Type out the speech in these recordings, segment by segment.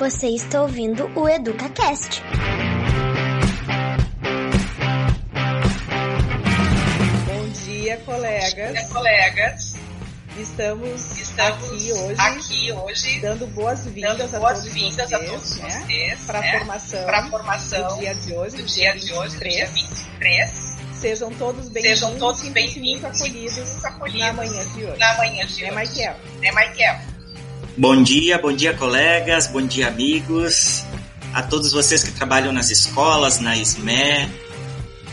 Você está ouvindo o EducaCast. Bom dia, colegas. Bom dia, colegas. Estamos, Estamos aqui hoje, aqui hoje dando boas-vindas a, boas todos vindas vocês, a todos né, vocês para a né, formação, para a formação do dia de hoje, do dia de hoje, dia 23. Sejam todos bem-vindos Sejam todos e bem-vindos muito acolhidos acolhidos na manhã de hoje. Na manhã de Né, hoje. Michael? Né, Michael? Bom dia, bom dia, colegas, bom dia, amigos, a todos vocês que trabalham nas escolas, na SME,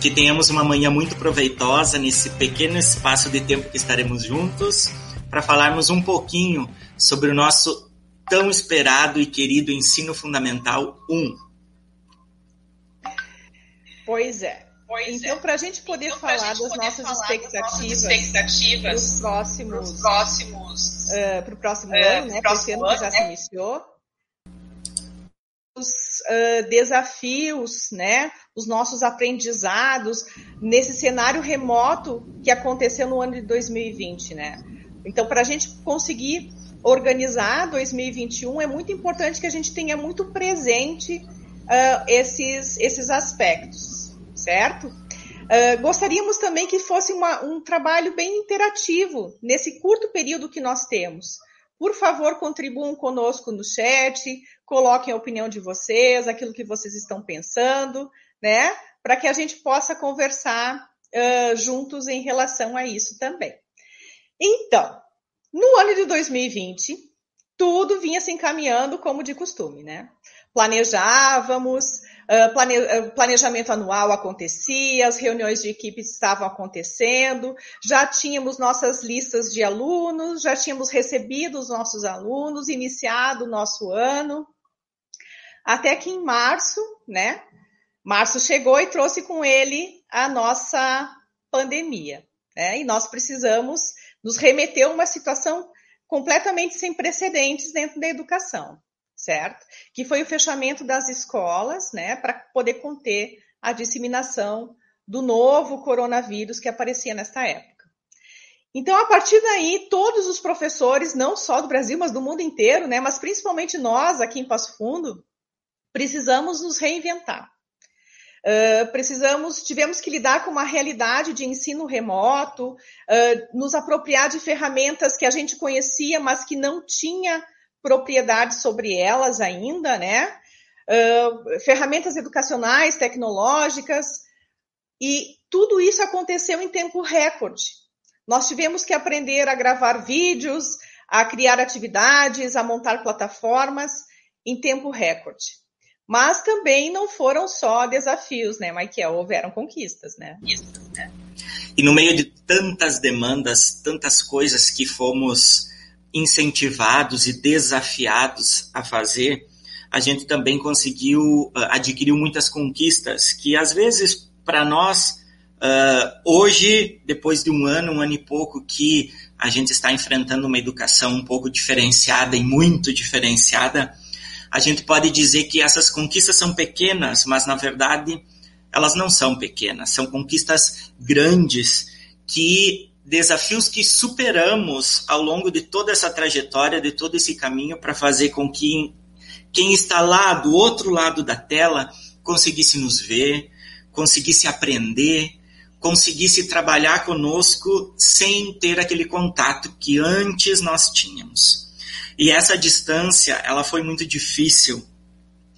que tenhamos uma manhã muito proveitosa nesse pequeno espaço de tempo que estaremos juntos para falarmos um pouquinho sobre o nosso tão esperado e querido ensino fundamental 1. Pois é. Pois Então, é. para a gente poder Então, falar gente das poder nossas falar das nossas expectativas para os próximos, pros próximos para o próximo eh, ano, né? pro Para esse próximo ano que já ano, se né? iniciou. Os ah, desafios, né? Os nossos aprendizados nesse cenário remoto que aconteceu no ano de 2020, né? Então, para a gente conseguir organizar 2021, é muito importante que a gente tenha muito presente ah, esses, esses aspectos, certo? Uh, gostaríamos também que fosse uma, um trabalho bem interativo nesse curto período que nós temos. Por favor, contribuam conosco no chat, coloquem a opinião de vocês, aquilo que vocês estão pensando, né? Para que a gente possa conversar uh, juntos em relação a isso também. Então, no ano de 2020, tudo vinha se encaminhando como de costume, né? Planejávamos, plane, uh, planejamento anual acontecia, as reuniões de equipe estavam acontecendo, já tínhamos nossas listas de alunos, já tínhamos recebido os nossos alunos, iniciado o nosso ano, até que em março, né? Março chegou e trouxe com ele a nossa pandemia, né? E nós precisamos nos remeter a uma situação completamente sem precedentes dentro da educação certo? Que foi o fechamento das escolas, né, para poder conter a disseminação do novo coronavírus que aparecia nesta época. Então, a partir daí, todos os professores, não só do Brasil, mas do mundo inteiro, né, mas principalmente nós aqui em Passo Fundo, precisamos nos reinventar. Uh, precisamos, tivemos que lidar com uma realidade de ensino remoto, uh, nos apropriar de ferramentas que a gente conhecia, mas que não tinha propriedade sobre elas ainda, né? Uh, ferramentas educacionais, tecnológicas, e tudo isso aconteceu em tempo recorde. Nós tivemos que aprender a gravar vídeos, a criar atividades, a montar plataformas em tempo recorde. Mas também não foram só desafios, né, Michael? Houveram conquistas, né? E no meio de tantas demandas, tantas coisas que fomos incentivados e desafiados a fazer, a gente também conseguiu, uh, adquiriu muitas conquistas que às vezes para nós, uh, hoje, depois de um ano, um ano e pouco que a gente está enfrentando uma educação um pouco diferenciada e muito diferenciada, a gente pode dizer que essas conquistas são pequenas, mas na verdade elas não são pequenas, são conquistas grandes que desafios que superamos ao longo de toda essa trajetória, de todo esse caminho, para fazer com que quem está lá do outro lado da tela conseguisse nos ver, conseguisse aprender, conseguisse trabalhar conosco sem ter aquele contato que antes nós tínhamos. E essa distância, ela foi muito difícil.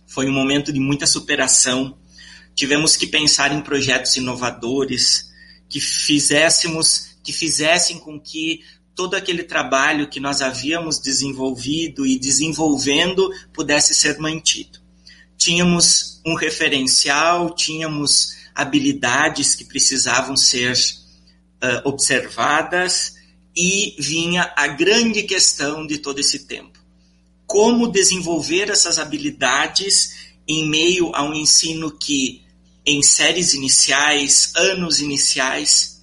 Foi um momento de muita superação. Tivemos que pensar em projetos inovadores que fizéssemos que fizessem com que todo aquele trabalho que nós havíamos desenvolvido e desenvolvendo pudesse ser mantido. Tínhamos um referencial, tínhamos habilidades que precisavam ser uh, observadas e vinha a grande questão de todo esse tempo. Como desenvolver essas habilidades em meio a um ensino que, em séries iniciais, anos iniciais,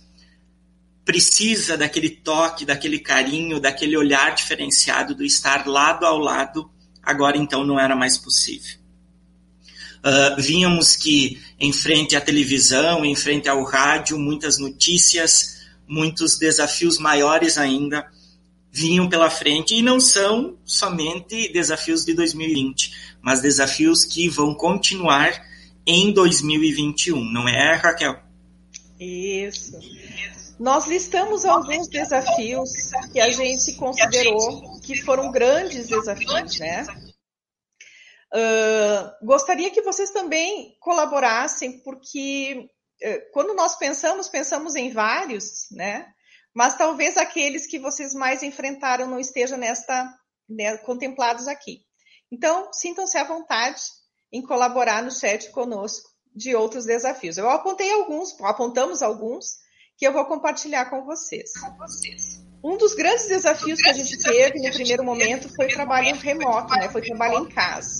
precisa daquele toque, daquele carinho, daquele olhar diferenciado do estar lado ao lado, agora então não era mais possível. Uh, vínhamos que em frente à televisão, em frente ao rádio, muitas notícias, muitos desafios maiores ainda vinham pela frente e não são somente desafios de 2020, mas desafios que vão continuar em 2021, não é, Raquel? Isso. Nós listamos alguns desafios que a gente considerou que foram grandes desafios, né? Uh, gostaria que vocês também colaborassem, porque uh, quando nós pensamos, pensamos em vários, né? Mas talvez aqueles que vocês mais enfrentaram não estejam nesta né, contemplados aqui. Então, sintam-se à vontade em colaborar no chat conosco de outros desafios. Eu apontei alguns, apontamos alguns, que eu vou compartilhar com vocês. Um dos grandes desafios que a gente teve no primeiro momento foi trabalho remoto, né? Foi trabalho em casa,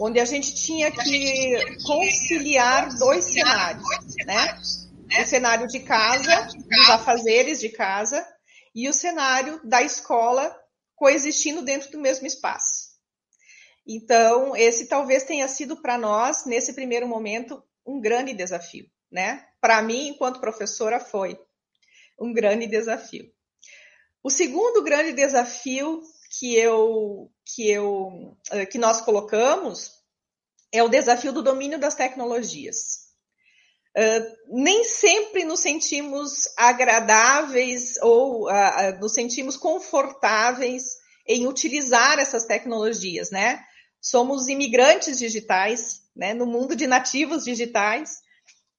onde a gente tinha que conciliar dois cenários, né? O cenário de casa, dos afazeres de casa, e o cenário da escola coexistindo dentro do mesmo espaço. Então, esse talvez tenha sido para nós, nesse primeiro momento, um grande desafio, né? Para mim, enquanto professora, foi um grande desafio. O segundo grande desafio que eu que eu eh, que nós colocamos é o desafio do domínio das tecnologias. Uh, nem sempre nos sentimos agradáveis ou uh, nos sentimos confortáveis em utilizar essas tecnologias, né? somos imigrantes digitais, né, no mundo de nativos digitais.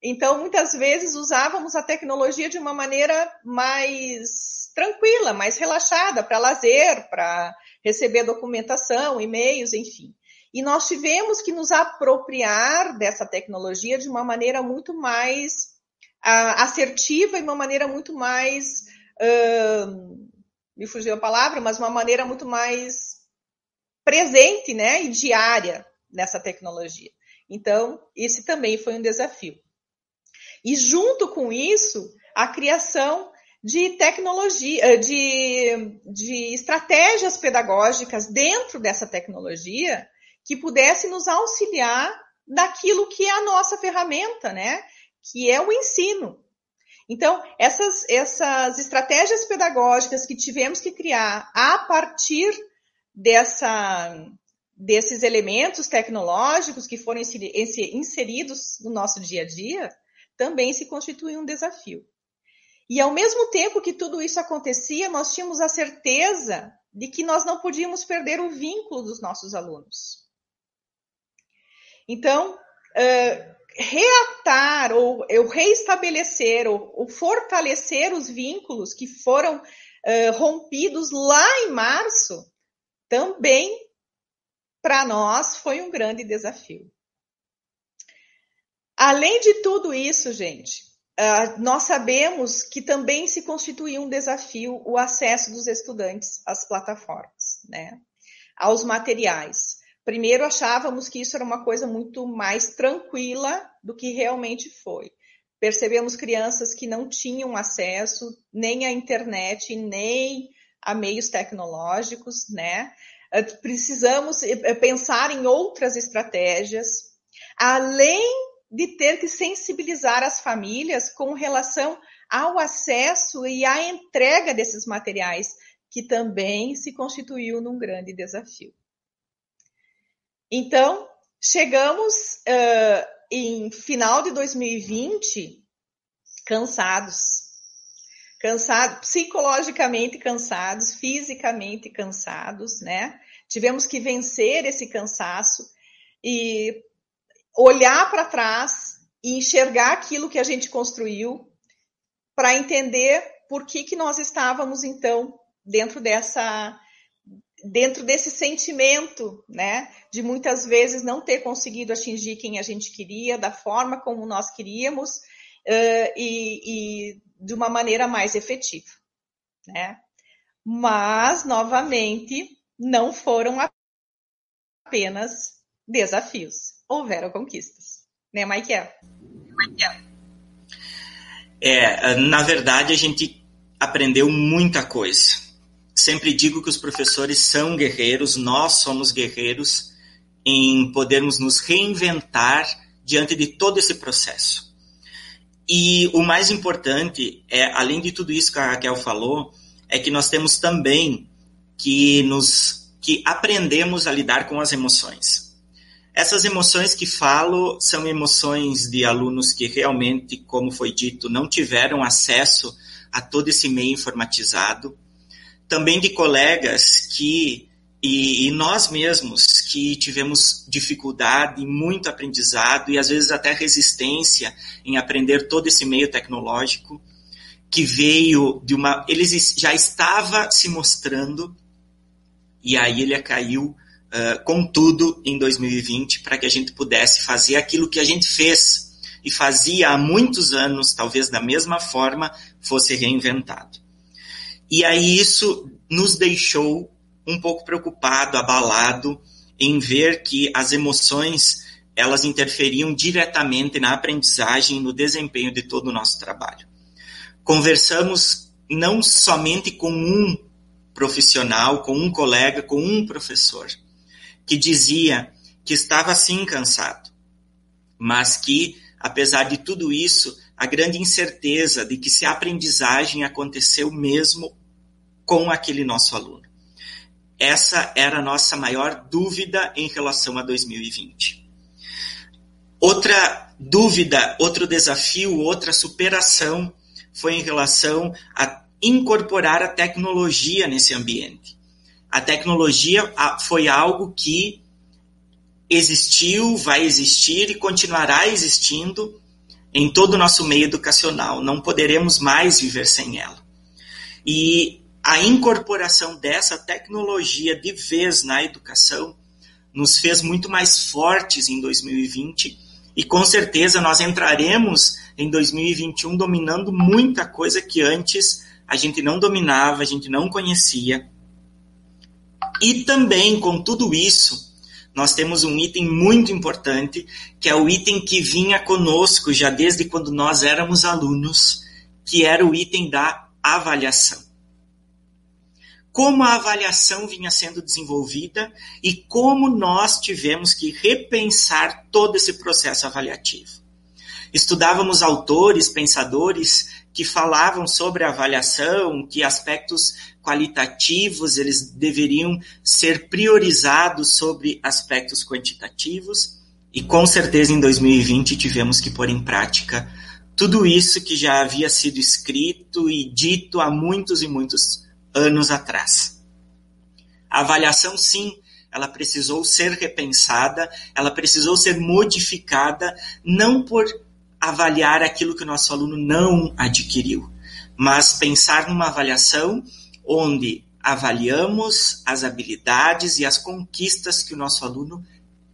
Então, muitas vezes usávamos a tecnologia de uma maneira mais tranquila, mais relaxada, para lazer, para receber documentação, e-mails, enfim. E nós tivemos que nos apropriar dessa tecnologia de uma maneira muito mais uh, assertiva e uma maneira muito mais. Uh, me fugiu a palavra, mas uma maneira muito mais presente, né, e diária nessa tecnologia. Então, esse também foi um desafio. E junto com isso, a criação de tecnologia, eh, de, de estratégias pedagógicas dentro dessa tecnologia que pudesse nos auxiliar naquilo que é a nossa ferramenta, né? Que é o ensino. Então, essas, essas estratégias pedagógicas que tivemos que criar a partir dessa, desses elementos tecnológicos que foram inseridos no nosso dia a dia também se constitui um desafio. E ao mesmo tempo que tudo isso acontecia, nós tínhamos a certeza de que nós não podíamos perder o vínculo dos nossos alunos. Então, uh, reatar ou, reestabelecer ou, ou, fortalecer os vínculos que foram uh, rompidos lá em março também para nós foi um grande desafio. Além de tudo isso, gente, uh, nós sabemos que também se constitui um desafio o acesso dos estudantes às plataformas, né? aos materiais. Primeiro achávamos que isso era uma coisa muito mais tranquila do que realmente foi. Percebemos crianças que não tinham acesso nem à internet, nem a meios tecnológicos, né? Eh, precisamos eh, pensar em outras estratégias, além de ter que sensibilizar as famílias com relação ao acesso e à entrega desses materiais, que também se constituiu num grande desafio. Então, chegamos uh, em final de 2020 cansados, cansados, psicologicamente cansados, fisicamente cansados, né? Tivemos que vencer esse cansaço e olhar para trás e enxergar aquilo que a gente construiu para entender por que, que nós estávamos então dentro dessa dentro desse sentimento, né, de muitas vezes não ter conseguido atingir quem a gente queria, da forma como nós queríamos, uh, e, e de uma maneira mais efetiva, né? Mas, novamente, não foram apenas desafios, houveram conquistas, né, Michael? É, na verdade, a gente aprendeu muita coisa. Sempre digo que os professores são guerreiros, nós somos guerreiros em podermos nos reinventar diante de todo esse processo. E o mais importante é, além de tudo isso que a Raquel falou, é que nós temos também que nos que aprendemos a lidar com as emoções. Essas emoções que falo são emoções de alunos que realmente, como foi dito, não tiveram acesso a todo esse meio informatizado. Também de colegas que, e, e nós mesmos, que tivemos dificuldade, muito aprendizado e às vezes até resistência em aprender todo esse meio tecnológico, que veio de uma. Eles já estava se mostrando, e aí ele caiu uh, com tudo em 2020 para que a gente pudesse fazer aquilo que a gente fez e fazia há muitos anos, talvez da mesma forma, fosse reinventado. E aí isso nos deixou um pouco preocupado, abalado em ver que as emoções elas interferiam diretamente na aprendizagem e no desempenho de todo o nosso trabalho. Conversamos não somente com um profissional, com um colega, com um professor, que dizia que estava sim cansado, mas que, apesar de tudo isso, a grande incerteza de que se a aprendizagem aconteceu mesmo com aquele nosso aluno. Essa era a nossa maior dúvida em relação a 2020. Outra dúvida, outro desafio, outra superação foi em relação a incorporar a tecnologia nesse ambiente a tecnologia foi algo que existiu, vai existir e continuará existindo em todo o nosso meio educacional. Não poderemos mais viver sem ela. E a incorporação dessa tecnologia de vez na educação nos fez muito mais fortes em 2020 e com certeza nós entraremos em 2021 dominando muita coisa que antes a gente não dominava, a gente não conhecia e também, com tudo isso, nós temos um item muito importante, que é o item que vinha conosco já desde quando nós éramos alunos, que era o item da avaliação. Como a avaliação vinha sendo desenvolvida e como nós tivemos que repensar todo esse processo avaliativo. Estudávamos autores, pensadores que falavam sobre a avaliação, que aspectos qualitativos, eles deveriam ser priorizados sobre aspectos quantitativos, e com certeza em 2020 tivemos que pôr em prática tudo isso que já havia sido escrito e dito há muitos e muitos anos atrás. A avaliação, sim, ela precisou ser repensada, ela precisou ser modificada, não por avaliar aquilo que o nosso aluno não adquiriu, mas pensar numa avaliação onde avaliamos as habilidades e as conquistas que o nosso aluno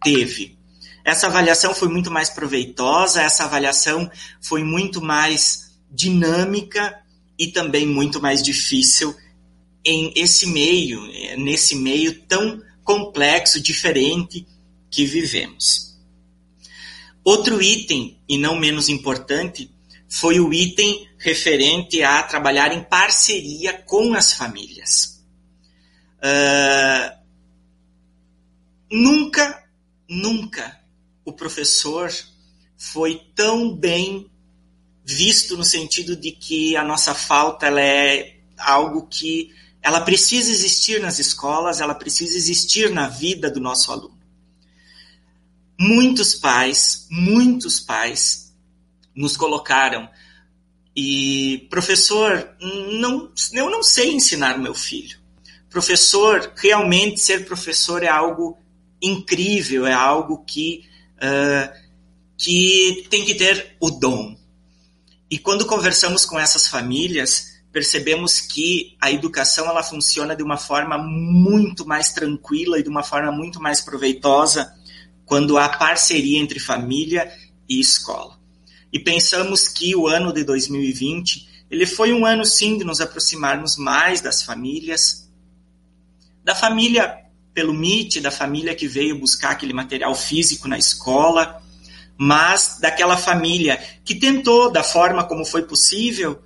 teve. Essa avaliação foi muito mais proveitosa, essa avaliação foi muito mais dinâmica e também muito mais difícil em esse meio, nesse meio tão complexo, diferente que vivemos. Outro item, e não menos importante, foi o item referente a trabalhar em parceria com as famílias. Uh, nunca, nunca o professor foi tão bem visto no sentido de que a nossa falta ela é algo que ela precisa existir nas escolas, ela precisa existir na vida do nosso aluno. Muitos pais, muitos pais nos colocaram. E, professor, não, eu não sei ensinar meu filho. Professor, realmente ser professor é algo incrível, é algo que, uh, que tem que ter o dom. E quando conversamos com essas famílias, percebemos que a educação ela funciona de uma forma muito mais tranquila e de uma forma muito mais proveitosa quando há parceria entre família e escola e pensamos que o ano de 2020 ele foi um ano sim de nos aproximarmos mais das famílias, da família pelo MIT, da família que veio buscar aquele material físico na escola, mas daquela família que tentou, da forma como foi possível,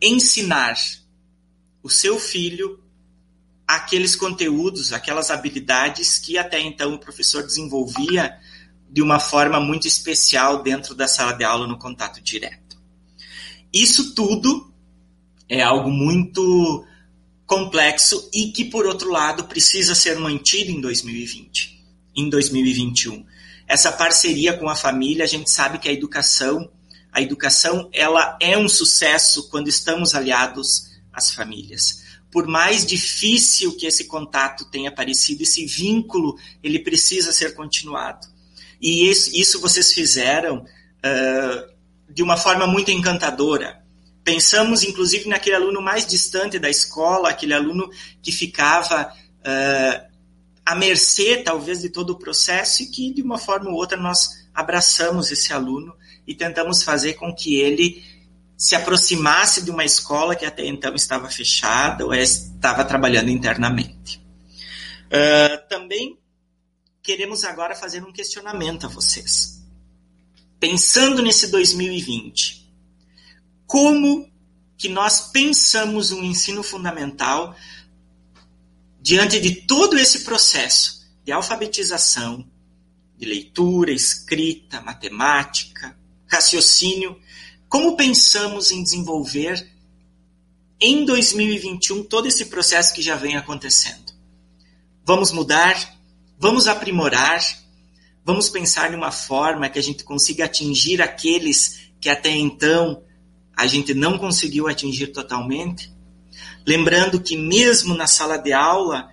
ensinar o seu filho aqueles conteúdos, aquelas habilidades que até então o professor desenvolvia de uma forma muito especial dentro da sala de aula no contato direto. Isso tudo é algo muito complexo e que, por outro lado, precisa ser mantido em 2020, em 2021. Essa parceria com a família, a gente sabe que a educação, a educação, ela é um sucesso quando estamos aliados às famílias. Por mais difícil que esse contato tenha parecido, esse vínculo, ele precisa ser continuado. E isso, isso vocês fizeram uh, de uma forma muito encantadora. Pensamos, inclusive, naquele aluno mais distante da escola, aquele aluno que ficava uh, à mercê, talvez, de todo o processo e que, de uma forma ou outra, nós abraçamos esse aluno e tentamos fazer com que ele se aproximasse de uma escola que até então estava fechada ou estava trabalhando internamente. Uh, também queremos agora fazer um questionamento a vocês. Pensando nesse 2020, como que nós pensamos um ensino fundamental diante de todo esse processo de alfabetização, de leitura, escrita, matemática, raciocínio, como pensamos em desenvolver em 2021 todo esse processo que já vem acontecendo? Vamos mudar? Vamos aprimorar? Vamos pensar numa forma que a gente consiga atingir aqueles que até então a gente não conseguiu atingir totalmente? Lembrando que mesmo na sala de aula,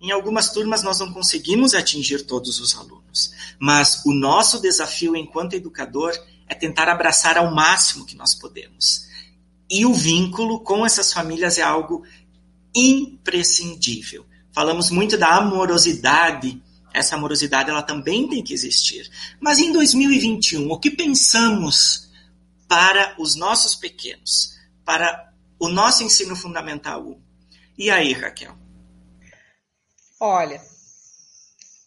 em algumas turmas nós não conseguimos atingir todos os alunos, mas o nosso desafio enquanto educador é tentar abraçar ao máximo que nós podemos. E o vínculo com essas famílias é algo imprescindível. Falamos muito da amorosidade, essa amorosidade ela também tem que existir. Mas em 2021, o que pensamos para os nossos pequenos, para o nosso ensino fundamental 1. E aí, Raquel? Olha,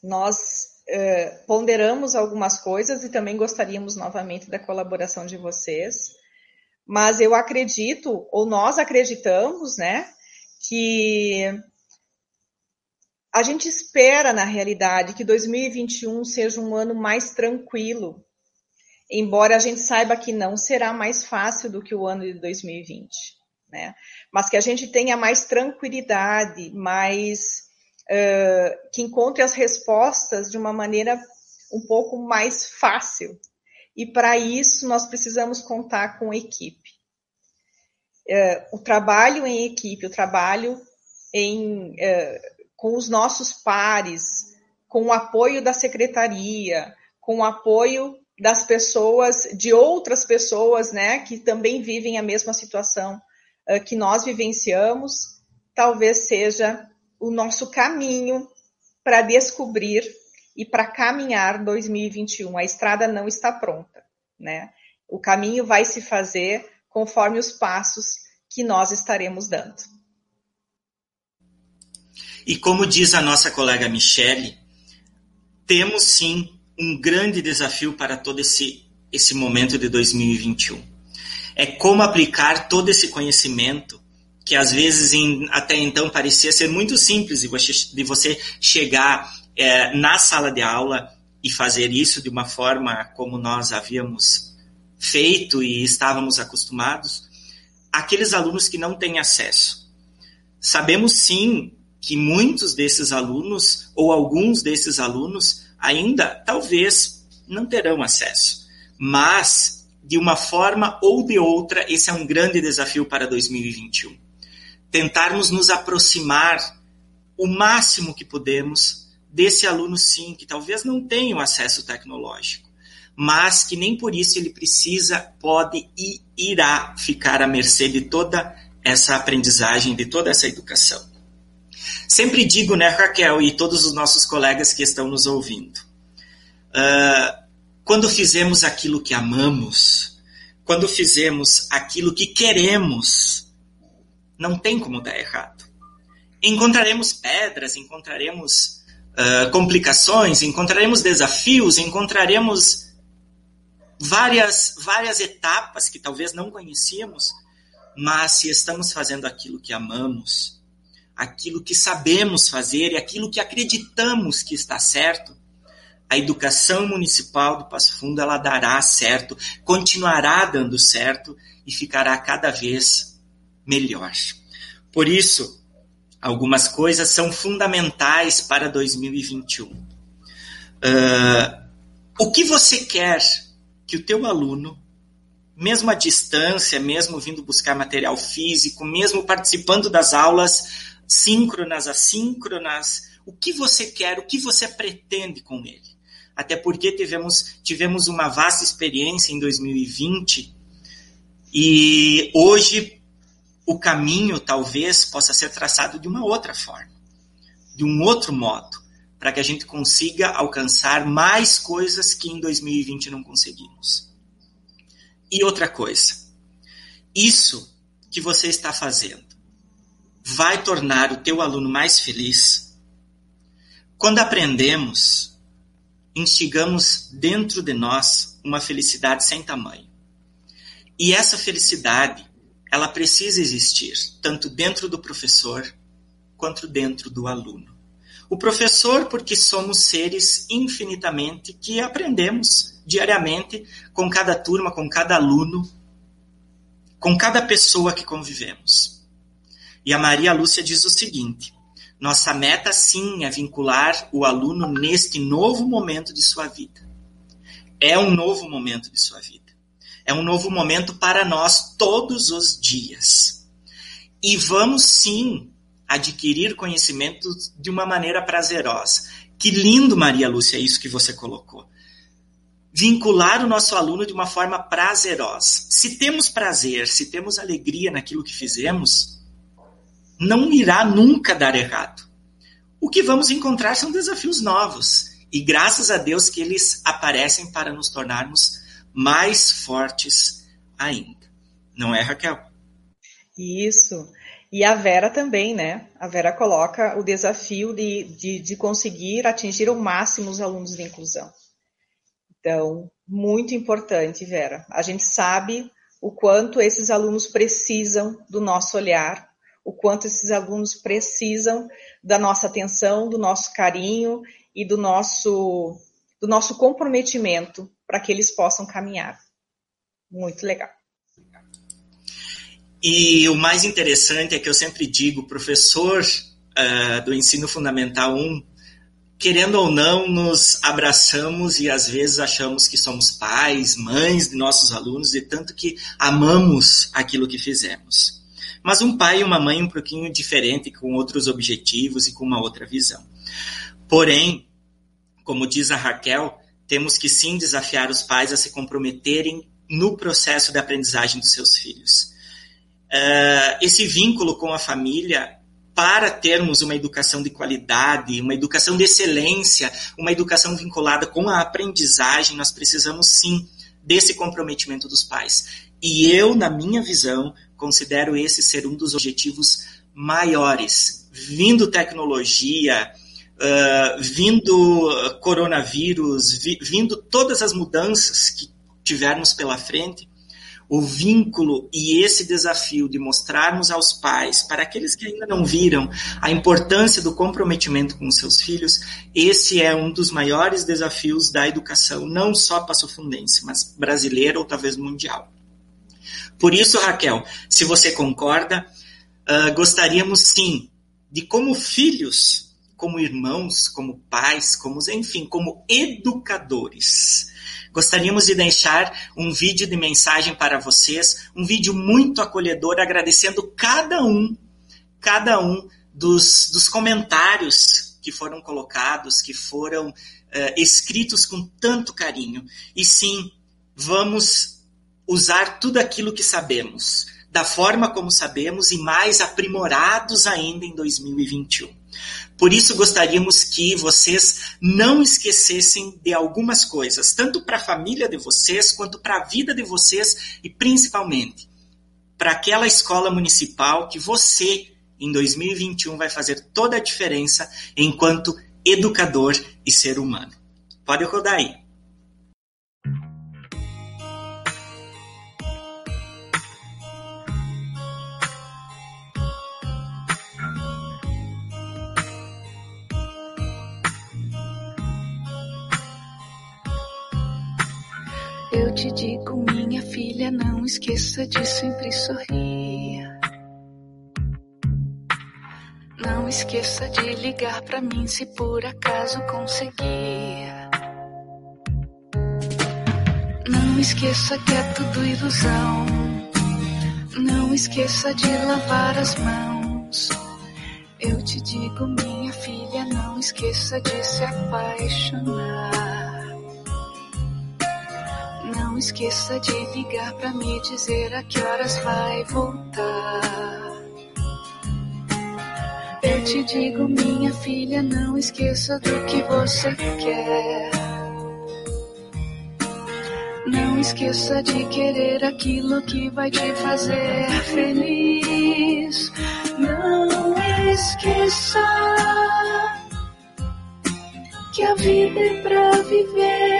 nós eh, ponderamos algumas coisas e também gostaríamos novamente da colaboração de vocês, mas eu acredito, ou nós acreditamos, né, que a gente espera, na realidade, que 2021 seja um ano mais tranquilo, embora a gente saiba que não será mais fácil do que o ano de 2020 né? Mas que a gente tenha mais tranquilidade, mais uh, que encontre as respostas de uma maneira um pouco mais fácil. E para isso nós precisamos contar com equipe. Uh, o trabalho em equipe, o trabalho em, uh, com os nossos pares, com o apoio da secretaria, com o apoio das pessoas, de outras pessoas, né, que também vivem a mesma situação uh, que nós vivenciamos, talvez seja o nosso caminho para descobrir e para caminhar 2021. A estrada não está pronta, né? O caminho vai se fazer conforme os passos que nós estaremos dando. E como diz a nossa colega Michele, temos sim um grande desafio para todo esse, esse momento de 2021 é como aplicar todo esse conhecimento que às vezes em, até então parecia ser muito simples de você, de você chegar é, na sala de aula e fazer isso de uma forma como nós havíamos feito e estávamos acostumados, aqueles alunos que não têm acesso. Sabemos sim que muitos desses alunos, ou alguns desses alunos, ainda talvez não terão acesso. Mas de uma forma ou de outra, esse é um grande desafio para 2021. Tentarmos nos aproximar o máximo que podemos desse aluno, sim, que talvez não tenha o acesso tecnológico, mas que nem por isso ele precisa, pode e irá ficar à mercê de toda essa aprendizagem, de toda essa educação. Sempre digo, né, Raquel, e todos os nossos colegas que estão nos ouvindo, uh, quando fizemos aquilo que amamos, quando fizemos aquilo que queremos, não tem como dar errado. Encontraremos pedras, encontraremos uh, complicações, encontraremos desafios, encontraremos várias, várias etapas que talvez não conhecíamos, mas se estamos fazendo aquilo que amamos, aquilo que sabemos fazer e aquilo que acreditamos que está certo, a educação municipal do Passo Fundo ela dará certo, continuará dando certo e ficará cada vez melhor. Por isso, algumas coisas são fundamentais para 2021. Uh, o que você quer que o teu aluno, mesmo à distância, mesmo vindo buscar material físico, mesmo participando das aulas síncronas, assíncronas, o que você quer, o que você pretende com ele? Até porque tivemos, tivemos uma vasta experiência em 2020 e hoje o caminho talvez possa ser traçado de uma outra forma, de um outro modo, para que a gente consiga alcançar mais coisas que em 2020 não conseguimos. E outra coisa, isso que você está fazendo vai tornar o teu aluno mais feliz? Quando aprendemos, instigamos dentro de nós uma felicidade sem tamanho. E essa felicidade ela precisa existir, tanto dentro do professor quanto dentro do aluno. O professor, porque somos seres infinitamente que aprendemos diariamente com cada turma, com cada aluno, com cada pessoa que convivemos. E a Maria Lúcia diz o seguinte: nossa meta sim é vincular o aluno neste novo momento de sua vida. É um novo momento de sua vida. É um novo momento para nós todos os dias. E vamos sim adquirir conhecimento de uma maneira prazerosa. Que lindo, Maria Lúcia, isso que você colocou. Vincular o nosso aluno de uma forma prazerosa. Se temos prazer, se temos alegria naquilo que fizemos, não irá nunca dar errado. O que vamos encontrar são desafios novos. E graças a Deus que eles aparecem para nos tornarmos mais fortes ainda. Não é, Raquel? Isso. E a Vera também, né? A Vera coloca o desafio de, de, de conseguir atingir ao máximo os alunos de inclusão. Então, muito importante, Vera. A gente sabe o quanto esses alunos precisam do nosso olhar, o quanto esses alunos precisam da nossa atenção, do nosso carinho e do nosso, do nosso comprometimento para que eles possam caminhar. Muito legal. E o mais interessante é que eu sempre digo, professor uh, do ensino fundamental 1, querendo ou não, nos abraçamos e às vezes achamos que somos pais, mães de nossos alunos e tanto que amamos aquilo que fizemos. Mas um pai e uma mãe um pouquinho diferente, com outros objetivos e com uma outra visão. Porém, como diz a Raquel, temos que sim desafiar os pais a se comprometerem no processo de aprendizagem dos seus filhos. Uh, esse vínculo com a família, para termos uma educação de qualidade, uma educação de excelência, uma educação vinculada com a aprendizagem, nós precisamos sim desse comprometimento dos pais. E eu, na minha visão, considero esse ser um dos objetivos maiores. Vindo tecnologia, uh, vindo coronavírus, vi, vindo todas as mudanças que tivermos pela frente, o vínculo e esse desafio de mostrarmos aos pais, para aqueles que ainda não viram, a importância do comprometimento com os seus filhos, esse é um dos maiores desafios da educação, não só passofundense, mas brasileira ou talvez mundial. Por isso, Raquel, se você concorda, uh, gostaríamos sim de, como filhos, como irmãos, como pais, como, enfim, como educadores. Gostaríamos de deixar um vídeo de mensagem para vocês, um vídeo muito acolhedor, agradecendo cada um, cada um dos, dos comentários que foram colocados, que foram uh, escritos com tanto carinho. E sim, vamos usar tudo aquilo que sabemos, da forma como sabemos e mais aprimorados ainda em 2021. Por isso, gostaríamos que vocês não esquecessem de algumas coisas, tanto para a família de vocês, quanto para a vida de vocês e principalmente para aquela escola municipal que você, em 2021, vai fazer toda a diferença enquanto educador e ser humano. Pode rodar aí. Te digo, minha filha, não esqueça de sempre sorrir. Não esqueça de ligar pra mim se por acaso conseguir. Não esqueça que é tudo ilusão. Não esqueça de lavar as mãos. Eu te digo, minha filha, não esqueça de se apaixonar. Não esqueça de ligar pra me dizer a que horas vai voltar. Eu te digo, minha filha, não esqueça do que você quer. Não esqueça de querer aquilo que vai te fazer feliz. Não esqueça que a vida é pra viver.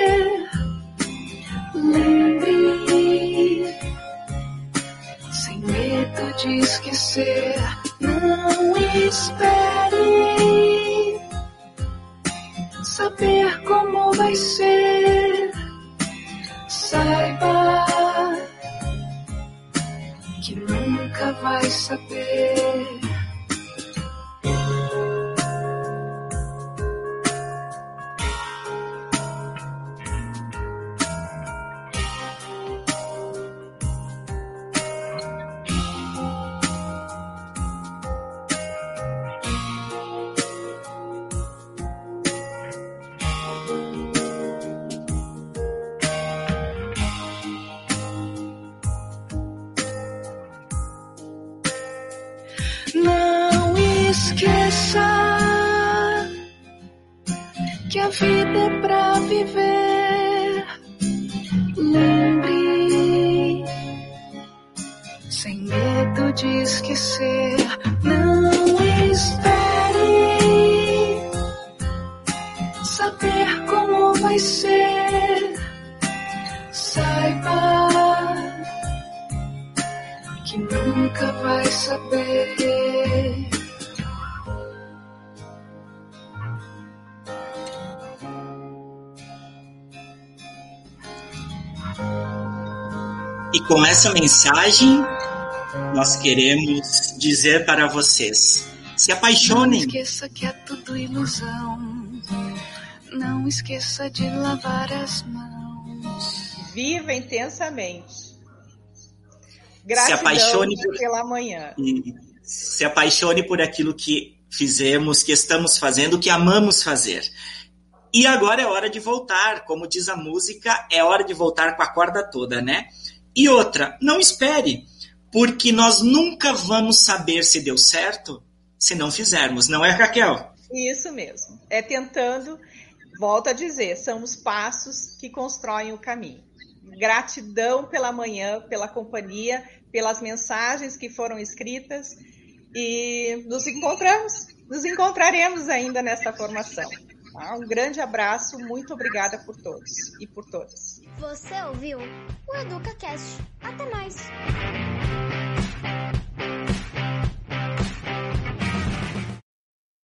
Esqueça que a vida é pra viver. Lembre, sem medo de esquecer. Não com essa mensagem, nós queremos dizer para vocês: se Não apaixonem, esqueça que é tudo ilusão. Não esqueça de lavar as mãos. Viva intensamente. Se Gratidão apaixone por- pela manhã. e se apaixone por aquilo que fizemos, que estamos fazendo, que amamos fazer. E agora é hora de voltar, como diz a música, é hora de voltar com a corda toda, né? E outra, não espere, porque nós nunca vamos saber se deu certo se não fizermos, não é, Raquel? Isso mesmo. É tentando, volto a dizer, são os passos que constroem o caminho. Gratidão pela manhã, pela companhia, pelas mensagens que foram escritas e nos encontramos, nos encontraremos ainda nesta formação. tá? Um grande abraço, muito obrigada por todos e por todas. Você ouviu o EducaCast. Até mais!